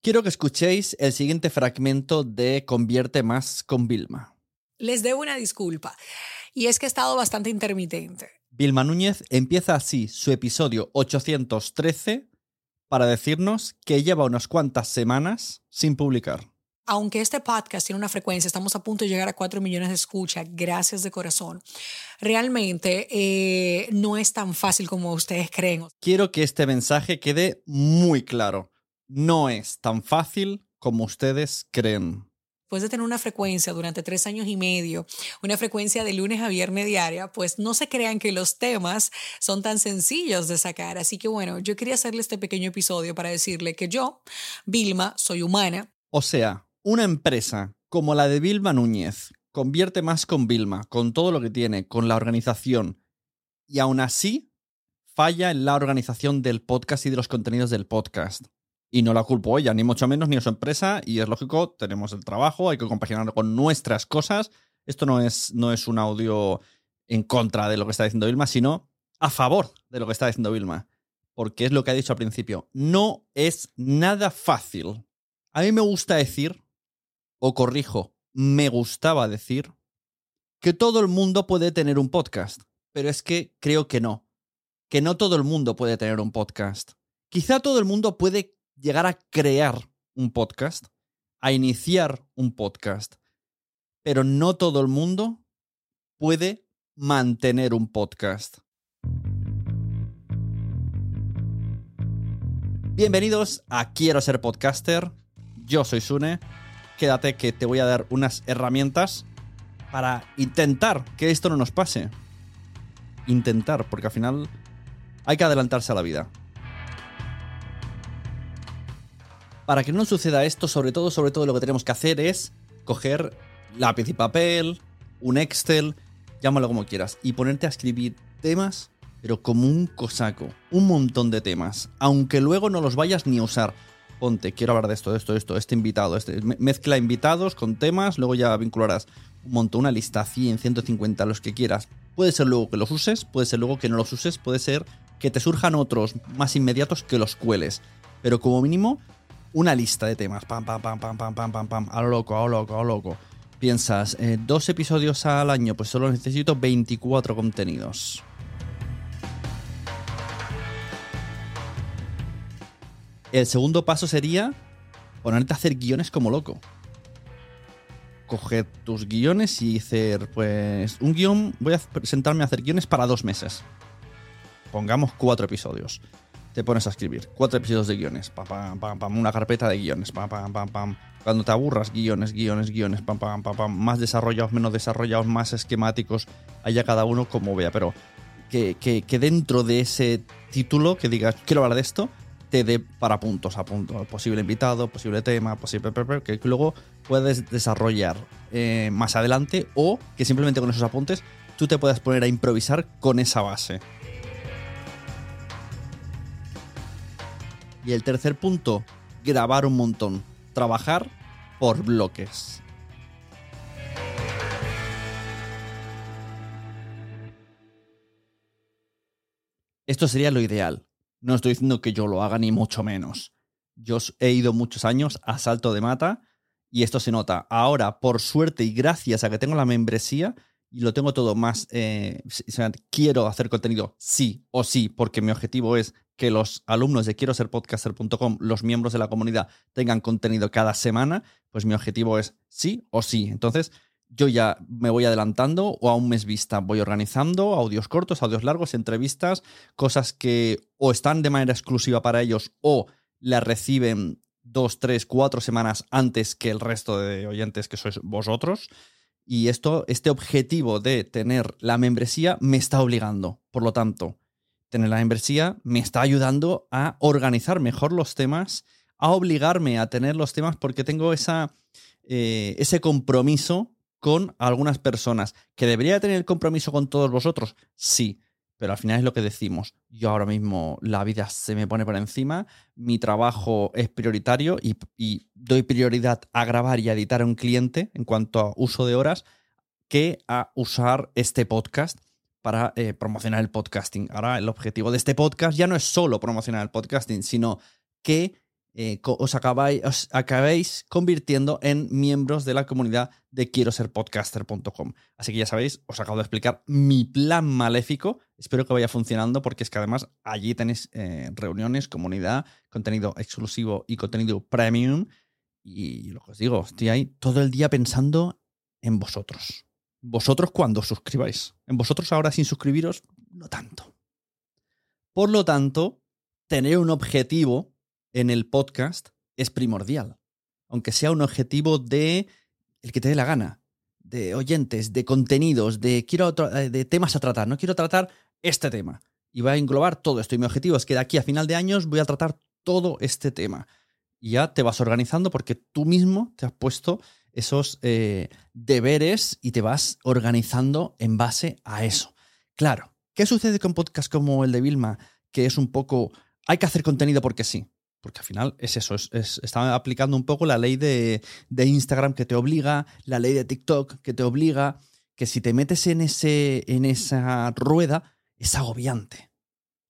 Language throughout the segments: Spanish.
Quiero que escuchéis el siguiente fragmento de Convierte más con Vilma. Les debo una disculpa. Y es que he estado bastante intermitente. Vilma Núñez empieza así su episodio 813 para decirnos que lleva unas cuantas semanas sin publicar. Aunque este podcast tiene una frecuencia, estamos a punto de llegar a 4 millones de escuchas, gracias de corazón. Realmente eh, no es tan fácil como ustedes creen. Quiero que este mensaje quede muy claro. No es tan fácil como ustedes creen. Después de tener una frecuencia durante tres años y medio, una frecuencia de lunes a viernes diaria, pues no se crean que los temas son tan sencillos de sacar. Así que bueno, yo quería hacerle este pequeño episodio para decirle que yo, Vilma, soy humana, O sea, una empresa como la de Vilma Núñez convierte más con Vilma, con todo lo que tiene, con la organización, y aún así falla en la organización del podcast y de los contenidos del podcast. Y no la culpo ella, ni mucho menos, ni a su empresa, y es lógico, tenemos el trabajo, hay que compaginarlo con nuestras cosas. Esto no es, no es un audio en contra de lo que está diciendo Vilma, sino a favor de lo que está diciendo Vilma. Porque es lo que ha dicho al principio. No es nada fácil. A mí me gusta decir, o corrijo, me gustaba decir, que todo el mundo puede tener un podcast. Pero es que creo que no. Que no todo el mundo puede tener un podcast. Quizá todo el mundo puede llegar a crear un podcast, a iniciar un podcast, pero no todo el mundo puede mantener un podcast. Bienvenidos a Quiero ser podcaster. Yo soy Sune. Quédate que te voy a dar unas herramientas para intentar que esto no nos pase. Intentar, porque al final hay que adelantarse a la vida. Para que no suceda esto, sobre todo, sobre todo lo que tenemos que hacer es coger lápiz y papel, un Excel llámalo como quieras, y ponerte a escribir temas, pero como un cosaco, un montón de temas, aunque luego no los vayas ni a usar. Ponte, quiero hablar de esto, de esto, de esto, este invitado, este, mezcla invitados con temas, luego ya vincularás un montón, una lista, 100, 150, los que quieras. Puede ser luego que los uses, puede ser luego que no los uses, puede ser que te surjan otros más inmediatos que los cueles. Pero como mínimo, una lista de temas. Pam, pam, pam, pam, pam, pam, pam. A lo loco, a lo loco, a lo loco. Piensas, eh, dos episodios al año, pues solo necesito 24 contenidos. El segundo paso sería ponerte a hacer guiones como loco. Coger tus guiones y hacer, pues, un guion. Voy a sentarme a hacer guiones para dos meses. Pongamos cuatro episodios. Te pones a escribir cuatro episodios de guiones. Pam, pam, pam, pam, una carpeta de guiones. Pam, pam, pam, pam. Cuando te aburras, guiones, guiones, guiones. Pam, pam, pam, pam. Más desarrollados, menos desarrollados, más esquemáticos. Haya cada uno como vea. Pero que, que, dentro de ese título que digas, quiero hablar de esto, te dé para puntos a punto. Posible invitado, posible tema, posible. que luego puedes desarrollar eh, más adelante o que simplemente con esos apuntes tú te puedas poner a improvisar con esa base. Y el tercer punto, grabar un montón. Trabajar por bloques. Esto sería lo ideal. No estoy diciendo que yo lo haga ni mucho menos. Yo he ido muchos años a salto de mata y esto se nota. Ahora, por suerte y gracias a que tengo la membresía y lo tengo todo más, eh, quiero hacer contenido sí o sí, porque mi objetivo es que los alumnos de quiero ser podcaster.com, los miembros de la comunidad, tengan contenido cada semana, pues mi objetivo es sí o sí. Entonces, yo ya me voy adelantando o a un mes vista voy organizando audios cortos, audios largos, entrevistas, cosas que o están de manera exclusiva para ellos o las reciben dos, tres, cuatro semanas antes que el resto de oyentes que sois vosotros. Y esto, este objetivo de tener la membresía me está obligando. Por lo tanto, tener la membresía me está ayudando a organizar mejor los temas, a obligarme a tener los temas porque tengo esa, eh, ese compromiso con algunas personas. ¿Que debería tener el compromiso con todos vosotros? Sí, pero al final es lo que decimos. Yo ahora mismo la vida se me pone por encima, mi trabajo es prioritario y, doy prioridad a grabar y a editar a un cliente en cuanto a uso de horas que a usar este podcast para eh, promocionar el podcasting. Ahora el objetivo de este podcast ya no es solo promocionar el podcasting, sino que eh, os, acabáis, acabéis convirtiendo en miembros de la comunidad de quiero ser. Así que ya sabéis, os acabo de explicar mi plan maléfico. Espero que vaya funcionando porque es que además allí tenéis eh, reuniones, comunidad, contenido exclusivo y contenido premium. Y lo que os digo, estoy ahí todo el día pensando en vosotros. Vosotros cuando suscribáis. En vosotros ahora sin suscribiros, no tanto. Por lo tanto, tener un objetivo en el podcast es primordial. Aunque sea un objetivo de el que te dé la gana, de oyentes, de contenidos, de quiero eh, de temas a tratar, no quiero tratar este tema. Y va a englobar todo esto. Y mi objetivo es que de aquí a final de años voy a tratar todo este tema. Y ya te vas organizando porque tú mismo te has puesto esos eh, deberes y te vas organizando en base a eso. Claro, ¿qué sucede con podcasts como el de Vilma? Que es un poco, hay que hacer contenido porque sí. Porque al final es eso, es, está aplicando un poco la ley de, Instagram que te obliga, la ley de TikTok que te obliga, que si te metes en, ese, en esa rueda es agobiante.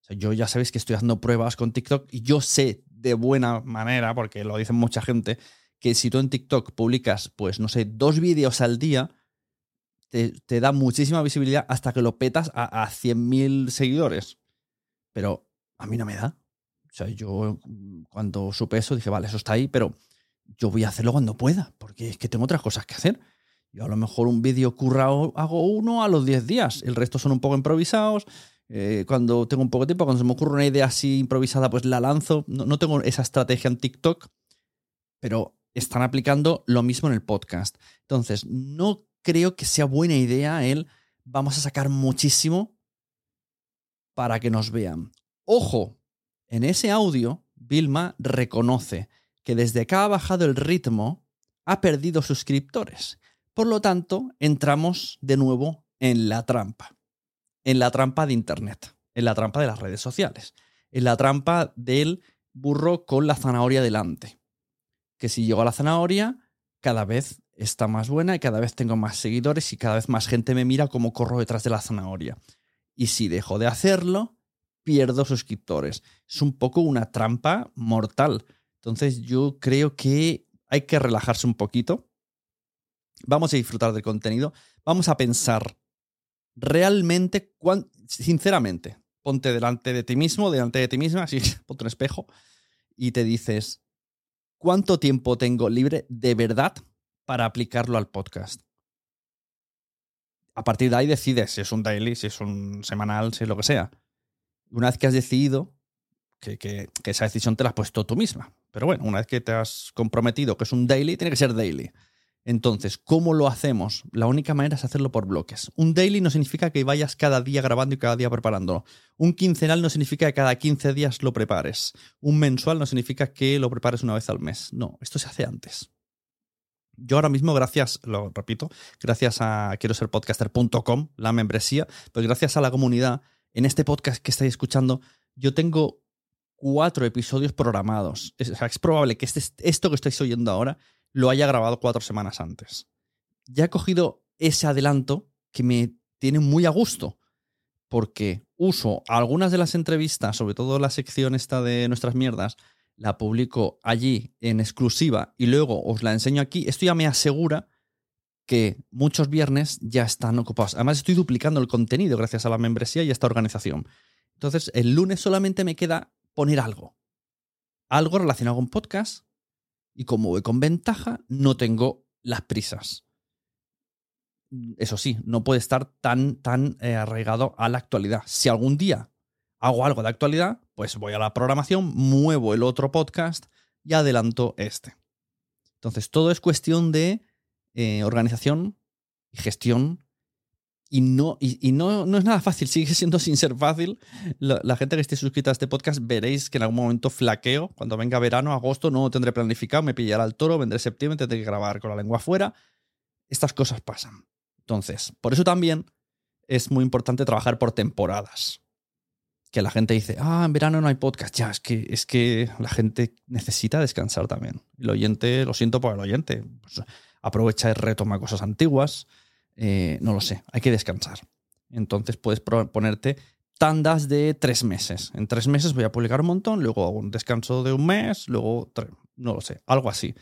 yo ya sabéis que estoy haciendo pruebas con TikTok y yo sé de buena manera, porque lo dicen mucha gente, que si tú en TikTok publicas, pues no sé, dos vídeos al día, te, da muchísima visibilidad hasta que lo petas a, a 100.000 seguidores. Pero a mí no me da. O sea, yo mm, cuando supe eso dije, vale, eso está ahí, pero yo voy a hacerlo cuando pueda, porque es que tengo otras cosas que hacer. Yo a lo mejor un vídeo currado hago uno a los 10 días, el resto son un poco improvisados. Eh, cuando tengo un poco de tiempo, cuando se me ocurre una idea así improvisada, pues la lanzo. No, no tengo esa estrategia en TikTok, pero están aplicando lo mismo en el podcast. Entonces, no creo que sea buena idea el vamos a sacar muchísimo para que nos vean. Ojo, en ese audio, Vilma reconoce que desde que ha bajado el ritmo, ha perdido suscriptores. Por lo tanto, entramos de nuevo en la trampa. En la trampa de Internet, en la trampa de las redes sociales, en la trampa del burro con la zanahoria delante. Que si llego a la zanahoria, cada vez está más buena y cada vez tengo más seguidores y cada vez más gente me mira como corro detrás de la zanahoria. Y si dejo de hacerlo, pierdo suscriptores. Es un poco una trampa mortal. Entonces yo creo que hay que relajarse un poquito. Vamos a disfrutar del contenido. Vamos a pensar realmente, sinceramente, ponte delante de ti mismo, delante de ti misma, así, ponte un espejo y te dices, ¿cuánto tiempo tengo libre de verdad para aplicarlo al podcast? A partir de ahí decides si es un daily, si es un semanal, si es lo que sea. Una vez que has decidido, que, esa decisión te la has puesto tú misma. Pero bueno, una vez que te has comprometido que es un daily, tiene que ser daily. Entonces, ¿cómo lo hacemos? La única manera es hacerlo por bloques. Un daily no significa que vayas cada día grabando y cada día preparándolo. Un quincenal no significa que cada 15 días lo prepares. Un mensual no significa que lo prepares una vez al mes. No, esto se hace antes. Yo ahora mismo, gracias, lo repito, gracias a quiero ser podcaster.com, la membresía, pues gracias a la comunidad, en este podcast que estáis escuchando, yo tengo cuatro episodios programados. Es, probable que este, esto que estáis oyendo ahora lo haya grabado cuatro semanas antes. Ya he cogido ese adelanto que me tiene muy a gusto, porque uso algunas de las entrevistas, sobre todo la sección esta de nuestras mierdas, la publico allí en exclusiva y luego os la enseño aquí. Esto ya me asegura que muchos viernes ya están ocupados. Además, estoy duplicando el contenido gracias a la membresía y a esta organización. Entonces, el lunes solamente me queda poner algo. Algo relacionado con podcast y como voy con ventaja, no tengo las prisas. Eso sí, no puede estar tan, tan eh, arraigado a la actualidad. Si algún día hago algo de actualidad, pues voy a la programación, muevo el otro podcast y adelanto este. Entonces, todo es cuestión de eh, organización y gestión y no, y, no, no, es nada fácil, sigue siendo sin ser fácil. La, gente que esté suscrita a este podcast veréis que en algún momento flaqueo. Cuando venga verano, agosto, no lo tendré planificado, me pillará el toro, vendré septiembre, tendré que grabar con la lengua afuera. Estas cosas pasan. Entonces, por eso también es muy importante trabajar por temporadas. Que la gente dice, ah, en verano no hay podcast. Ya, es que, es que la gente necesita descansar también. El oyente, lo siento por el oyente, pues, aprovecha y retoma cosas antiguas eh, no lo sé, hay que descansar. Entonces puedes ponerte tandas de tres meses. En tres meses voy a publicar un montón, luego hago un descanso de un mes, luego no lo sé, algo así.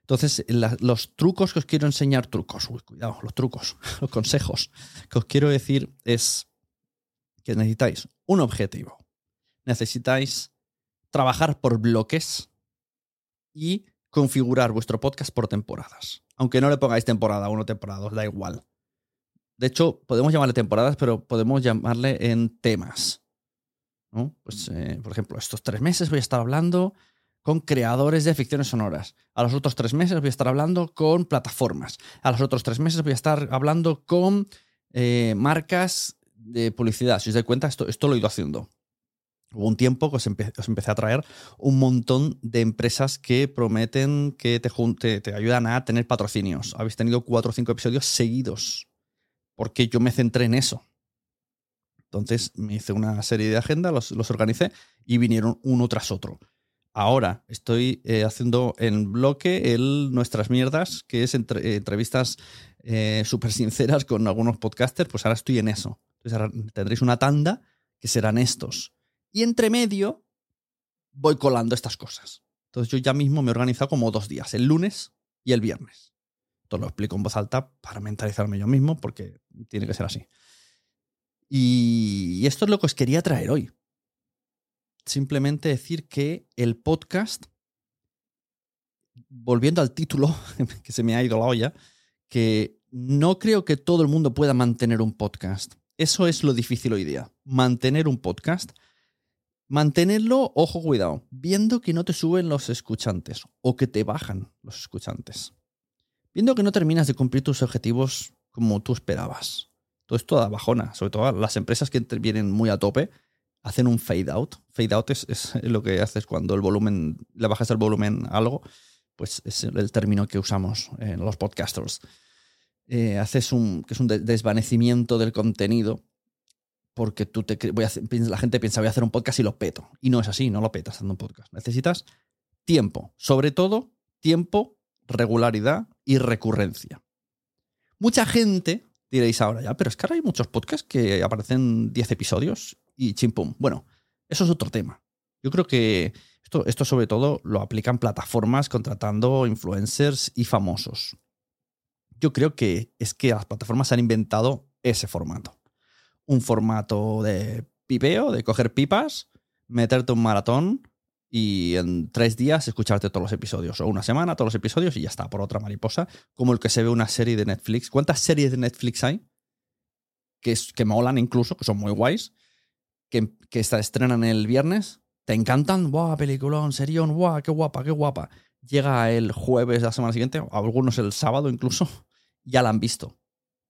Entonces, los trucos que os quiero enseñar, trucos, uy, cuidado, los trucos, los consejos que os quiero decir es que necesitáis un objetivo. Necesitáis trabajar por bloques y configurar vuestro podcast por temporadas. Aunque no le pongáis temporada 1, temporada 2, da igual. De hecho, podemos llamarle temporadas, pero podemos llamarle en temas. Pues, eh, por ejemplo, estos tres meses voy a estar hablando con creadores de ficciones sonoras. A los otros tres meses voy a estar hablando con plataformas. A los otros tres meses voy a estar hablando con eh, marcas de publicidad. Si os dais cuenta, esto, esto lo he ido haciendo. Hubo un tiempo que os, empecé a traer un montón de empresas que prometen que te, te ayudan a tener patrocinios. Habéis tenido cuatro o cinco episodios seguidos porque yo me centré en eso. Entonces me hice una serie de agendas, los, organicé y vinieron uno tras otro. Ahora estoy eh, haciendo en bloque el Nuestras Mierdas, que es entre, entrevistas eh, súper sinceras con algunos podcasters, pues ahora estoy en eso. Entonces ahora tendréis una tanda que serán estos. Y entre medio voy colando estas cosas. Entonces yo ya mismo me he organizado como dos días, el lunes y el viernes. Esto lo explico en voz alta para mentalizarme yo mismo, porque tiene que ser así. Y esto es lo que os quería traer hoy. Simplemente decir que el podcast, volviendo al título, que se me ha ido la olla, que no creo que todo el mundo pueda mantener un podcast. Eso es lo difícil hoy día. Mantener un podcast. Mantenerlo, ojo, cuidado, viendo que no te suben los escuchantes o que te bajan los escuchantes. Viendo que no terminas de cumplir tus objetivos como tú esperabas. Todo esto da bajona. Sobre todo las empresas que vienen muy a tope hacen un fade out. Fade out es, lo que haces cuando el volumen, le bajas el volumen a algo. Pues es el término que usamos en los podcasters. eh, haces un, que es un de- desvanecimiento del contenido porque tú te, voy a hacer- la gente piensa voy a hacer un podcast y lo peto. Y no es así, no lo petas haciendo un podcast. Necesitas tiempo, sobre todo tiempo, regularidad y recurrencia. Mucha gente diréis ahora ya, pero es que ahora hay muchos podcasts que aparecen 10 episodios y chimpum. Bueno, eso es otro tema. Yo creo que esto, esto sobre todo lo aplican plataformas contratando influencers y famosos. Yo creo que es que las plataformas han inventado ese formato. Un formato de pipeo, de coger pipas, meterte un maratón y en tres días escucharte todos los episodios. O una semana, todos los episodios y ya está, por otra mariposa. Como el que se ve una serie de Netflix. ¿Cuántas series de Netflix hay? Que, es- que molan incluso, que son muy guays. Que, que esta- estrenan el viernes. Te encantan. ¡Buah, peliculón, serión! ¡Buah, qué guapa, qué guapa! Llega el jueves de la semana siguiente, algunos el sábado incluso, ya la han visto.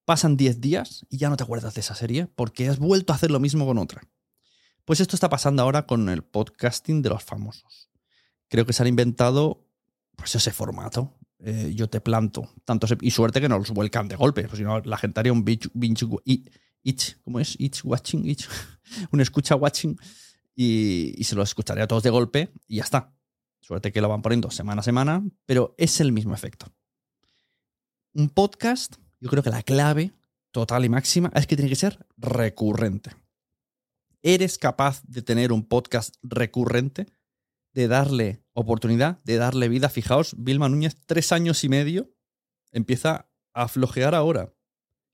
Pasan 10 días y ya no te acuerdas de esa serie porque has vuelto a hacer lo mismo con otra. Pues esto está pasando ahora con el podcasting de los famosos. Creo que se han inventado pues ese formato. Eh, yo te planto tantos ep- y suerte que no los vuelcan de golpe, pues si no la gente haría un binge, itch, ¿cómo es? Itch watching, itch, un escucha watching y, y se lo escucharía todos de golpe y ya está. Suerte que lo van poniendo semana a semana, pero es el mismo efecto. Un podcast, yo creo que la clave total y máxima es que tiene que ser recurrente. ¿Eres capaz de tener un podcast recurrente? De darle oportunidad, de darle vida. Fijaos, Vilma Núñez, tres años y medio, empieza a flojear ahora.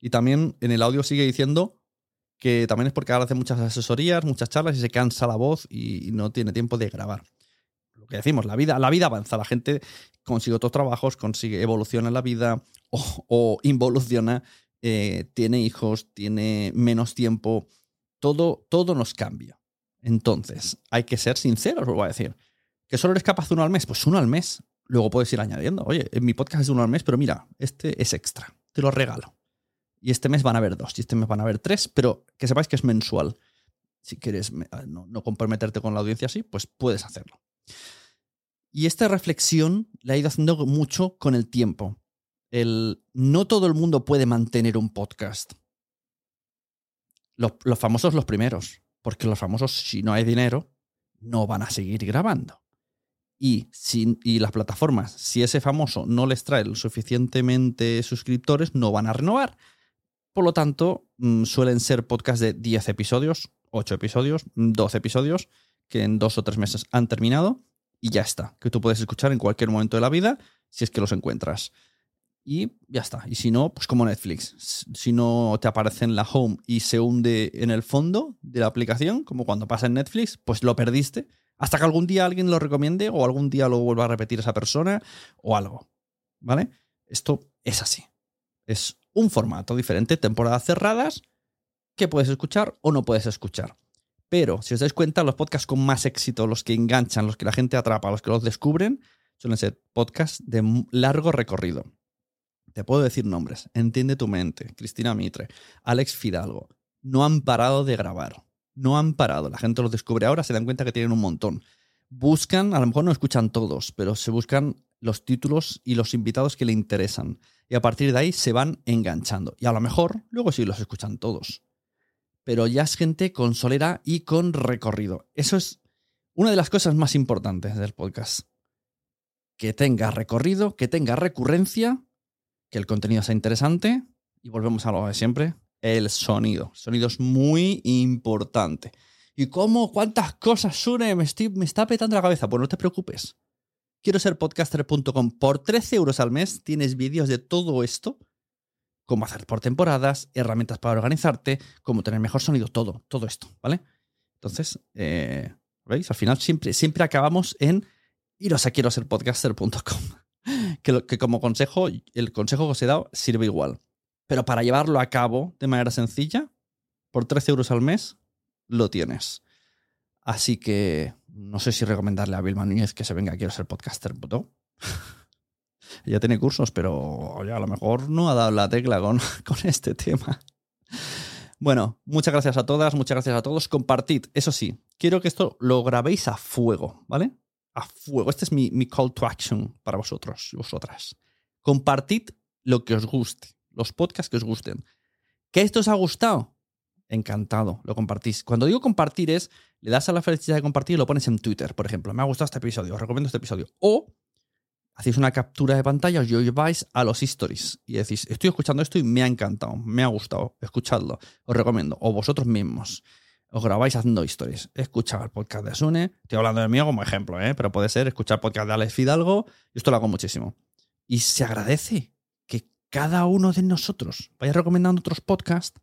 Y también en el audio sigue diciendo que también es porque ahora hace muchas asesorías, muchas charlas y se cansa la voz y, no tiene tiempo de grabar. Lo que decimos, la vida, la vida avanza, la gente consigue otros trabajos, consigue evoluciona la vida o, o involuciona, eh, tiene hijos, tiene menos tiempo, todo, todo nos cambia. Entonces, hay que ser sinceros, os voy a decir. ¿Que solo eres capaz de uno al mes? Pues uno al mes. Luego puedes ir añadiendo. Oye, en mi podcast es uno al mes, pero mira, este es extra. Te lo regalo. Y este mes van a haber dos, y este mes van a haber tres, pero que sepáis que es mensual. Si quieres me- no, no comprometerte con la audiencia así, pues puedes hacerlo. Y esta reflexión la he ido haciendo mucho con el tiempo. El, no todo el mundo puede mantener un podcast. Los, famosos los primeros, porque los famosos, si no hay dinero, no van a seguir grabando. Y, si, y las plataformas, si ese famoso no les trae lo suficientemente suscriptores, no van a renovar. Por lo tanto, mm, suelen ser podcasts de 10 episodios, 8 episodios, 12 episodios, que en dos o tres meses han terminado y ya está. Que tú puedes escuchar en cualquier momento de la vida si es que los encuentras. Y ya está. Y si no, pues como Netflix. Si no te aparece en la home y se hunde en el fondo de la aplicación, como cuando pasa en Netflix, pues lo perdiste. Hasta que algún día alguien lo recomiende o algún día lo vuelva a repetir esa persona o algo. ¿Vale? Esto es así. Es un formato diferente, temporadas cerradas, que puedes escuchar o no puedes escuchar. Pero si os dais cuenta, los podcasts con más éxito, los que enganchan, los que la gente atrapa, los que los descubren, suelen ser podcasts de largo recorrido. Te puedo decir nombres. Entiende tu mente. Cristina Mitre, Alex Fidalgo. No han parado de grabar. No han parado. La gente los descubre ahora, se dan cuenta que tienen un montón. Buscan, a lo mejor no escuchan todos, pero se buscan los títulos y los invitados que le interesan. Y a partir de ahí se van enganchando. Y a lo mejor luego sí los escuchan todos. Pero ya es gente con solera y con recorrido. Eso es una de las cosas más importantes del podcast. Que tenga recorrido, que tenga recurrencia, que el contenido sea interesante. Y volvemos a lo de siempre, el sonido. Sonido es muy importante. ¿Y cómo? ¿Cuántas cosas, Sune? Me, estoy- me está petando la cabeza. Pues no te preocupes. Quiero ser podcaster.com. Por 13 euros al mes tienes vídeos de todo esto. Cómo hacer por temporadas, herramientas para organizarte, cómo tener mejor sonido, todo, todo esto, ¿vale? Entonces, eh, ¿veis? Al final siempre, siempre acabamos en iros a quiero ser podcaster.com. Que, lo- que como consejo, el consejo que os he dado sirve igual. Pero para llevarlo a cabo de manera sencilla, por 13 euros al mes, lo tienes. Así que no sé si recomendarle a Vilma Núñez que se venga quiero ser podcaster. ¿no? Ella tiene cursos, pero oye, a lo mejor no ha dado la tecla con, con este tema. Bueno, muchas gracias a todas, muchas gracias a todos. Compartid, eso sí, quiero que esto lo grabéis a fuego, ¿vale? A fuego. Este es mi, call to action para vosotros y vosotras. Compartid lo que os guste, los podcasts que os gusten. ¿Que esto os ha gustado? Encantado, lo compartís. Cuando digo compartir es, le das a la felicidad de compartir y lo pones en Twitter, por ejemplo. Me ha gustado este episodio, os recomiendo este episodio. O hacéis una captura de pantalla, os lleváis a los stories y decís, estoy escuchando esto y me ha encantado, me ha gustado, escuchadlo, os recomiendo. O vosotros mismos os grabáis haciendo stories. He escuchado el podcast de Sune, estoy hablando de mío como ejemplo, ¿eh? pero puede ser escuchar podcast de Alex Fidalgo, y esto lo hago muchísimo. Y se agradece que cada uno de nosotros vaya recomendando otros podcasts.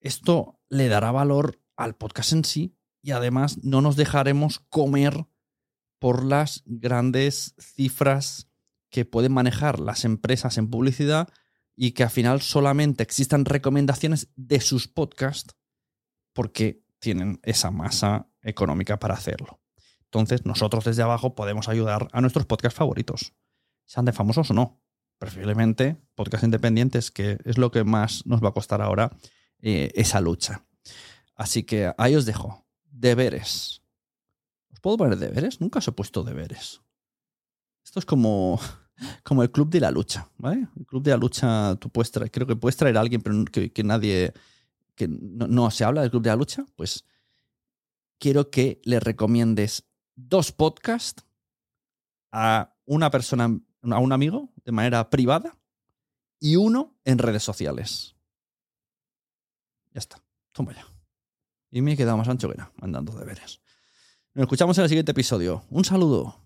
Esto le dará valor al podcast en sí y además no nos dejaremos comer por las grandes cifras que pueden manejar las empresas en publicidad y que al final solamente existan recomendaciones de sus podcasts porque tienen esa masa económica para hacerlo. Entonces, nosotros desde abajo podemos ayudar a nuestros podcasts favoritos, sean de famosos o no. Preferiblemente podcasts independientes, que es lo que más nos va a costar ahora eh, esa lucha. Así que ahí os dejo. Deberes. ¿Os puedo poner deberes? Nunca os he puesto deberes. Esto es como, como el club de la lucha, ¿vale? El club de la lucha, tú puedes traer, creo que puedes traer a alguien, pero que, que nadie que no, se habla del Club de la Lucha, pues quiero que le recomiendes dos podcasts a una persona, a un amigo, de manera privada, y uno en redes sociales. Ya está. Toma ya. Y me he quedado más ancho que nada, mandando deberes. Nos escuchamos en el siguiente episodio. Un saludo.